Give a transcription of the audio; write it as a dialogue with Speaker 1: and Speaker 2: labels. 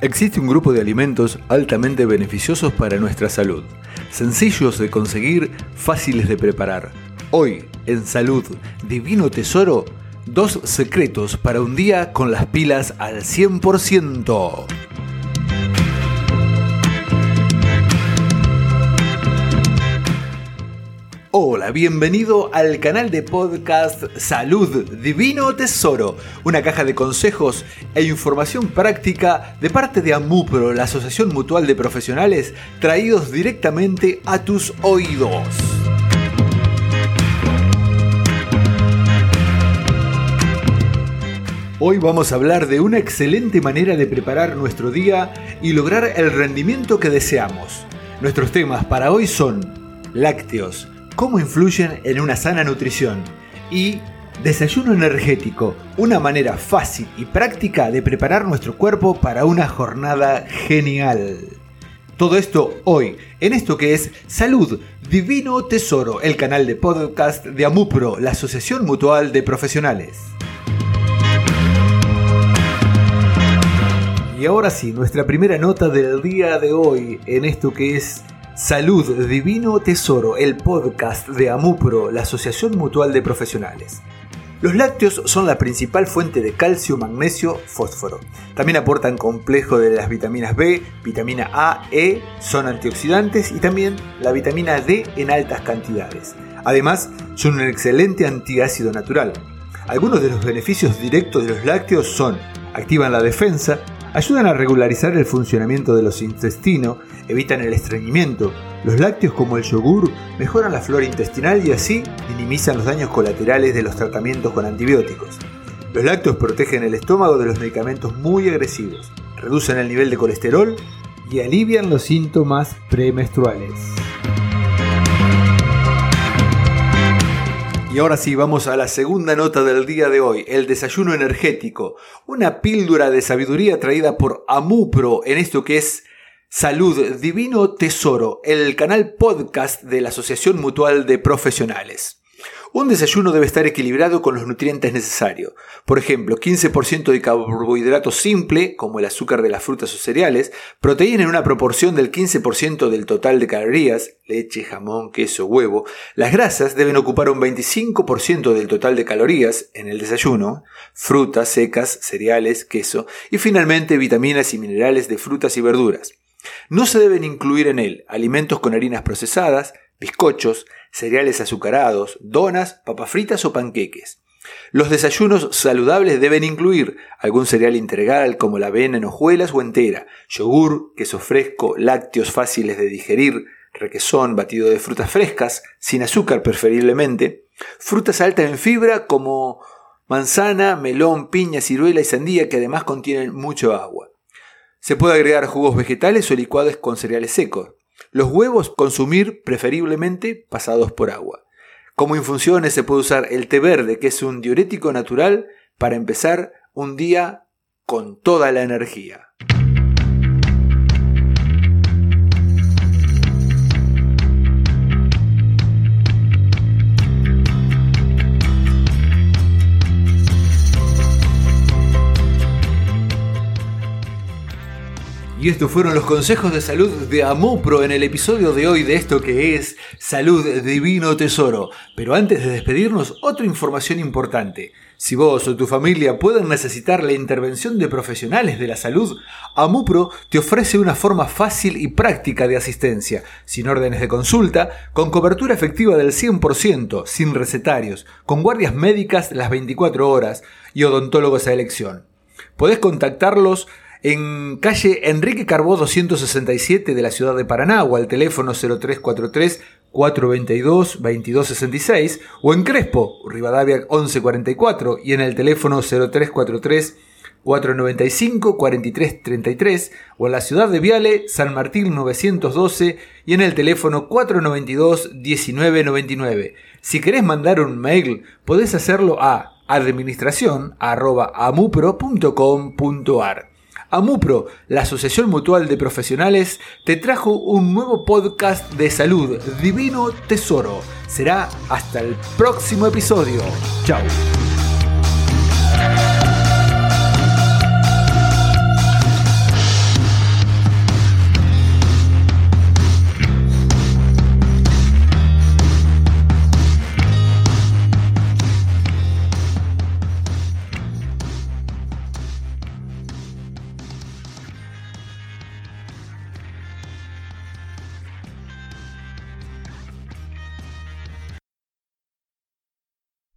Speaker 1: Existe un grupo de alimentos altamente beneficiosos para nuestra salud, sencillos de conseguir, fáciles de preparar. Hoy, en Salud Divino Tesoro, dos secretos para un día con las pilas al 100%. Hola, bienvenido al canal de podcast Salud Divino Tesoro, una caja de consejos e información práctica de parte de AMUPRO, la Asociación Mutual de Profesionales, traídos directamente a tus oídos. Hoy vamos a hablar de una excelente manera de preparar nuestro día y lograr el rendimiento que deseamos. Nuestros temas para hoy son lácteos, cómo influyen en una sana nutrición y desayuno energético, una manera fácil y práctica de preparar nuestro cuerpo para una jornada genial. Todo esto hoy, en esto que es Salud Divino Tesoro, el canal de podcast de Amupro, la Asociación Mutual de Profesionales. Y ahora sí, nuestra primera nota del día de hoy, en esto que es Salud Divino Tesoro, el podcast de Amupro, la Asociación Mutual de Profesionales. Los lácteos son la principal fuente de calcio, magnesio, fósforo. También aportan complejo de las vitaminas B, vitamina A, E, son antioxidantes y también la vitamina D en altas cantidades. Además, son un excelente antiácido natural. Algunos de los beneficios directos de los lácteos son activan la defensa, ayudan a regularizar el funcionamiento de los intestinos, evitan el estreñimiento. Los lácteos como el yogur mejoran la flora intestinal y así minimizan los daños colaterales de los tratamientos con antibióticos. Los lácteos protegen el estómago de los medicamentos muy agresivos, reducen el nivel de colesterol y alivian los síntomas premenstruales. Y ahora sí, vamos a la segunda nota del día de hoy, el desayuno energético, una píldora de sabiduría traída por Amupro en esto que es Salud Divino Tesoro, el canal podcast de la Asociación Mutual de Profesionales. Un desayuno debe estar equilibrado con los nutrientes necesarios. Por ejemplo, 15% de carbohidrato simple, como el azúcar de las frutas o cereales, proteína en una proporción del 15% del total de calorías, leche, jamón, queso, huevo. Las grasas deben ocupar un 25% del total de calorías en el desayuno, frutas secas, cereales, queso y finalmente vitaminas y minerales de frutas y verduras. No se deben incluir en él alimentos con harinas procesadas, bizcochos, cereales azucarados, donas, papas fritas o panqueques. Los desayunos saludables deben incluir algún cereal integral como la avena en hojuelas o entera, yogur, queso fresco, lácteos fáciles de digerir, requesón, batido de frutas frescas, sin azúcar preferiblemente, frutas altas en fibra como manzana, melón, piña, ciruela y sandía que además contienen mucho agua. Se puede agregar jugos vegetales o licuados con cereales secos. Los huevos consumir preferiblemente pasados por agua. Como infusiones se puede usar el té verde, que es un diurético natural para empezar un día con toda la energía. Estos fueron los consejos de salud de Amupro en el episodio de hoy de esto que es Salud Divino Tesoro. Pero antes de despedirnos, otra información importante. Si vos o tu familia pueden necesitar la intervención de profesionales de la salud, Amupro te ofrece una forma fácil y práctica de asistencia, sin órdenes de consulta, con cobertura efectiva del 100%, sin recetarios, con guardias médicas las 24 horas y odontólogos a elección. Podés contactarlos en calle Enrique Carbó 267 de la ciudad de Paraná o al teléfono 0343 422 2266 o en Crespo, Rivadavia 1144 y en el teléfono 0343 495 4333 o en la ciudad de Viale, San Martín 912 y en el teléfono 492 1999. Si querés mandar un mail, podés hacerlo a administración@amupro.com.ar. AMUPRO, la Asociación Mutual de Profesionales, te trajo un nuevo podcast de salud, Divino Tesoro. Será hasta el próximo episodio. Chao.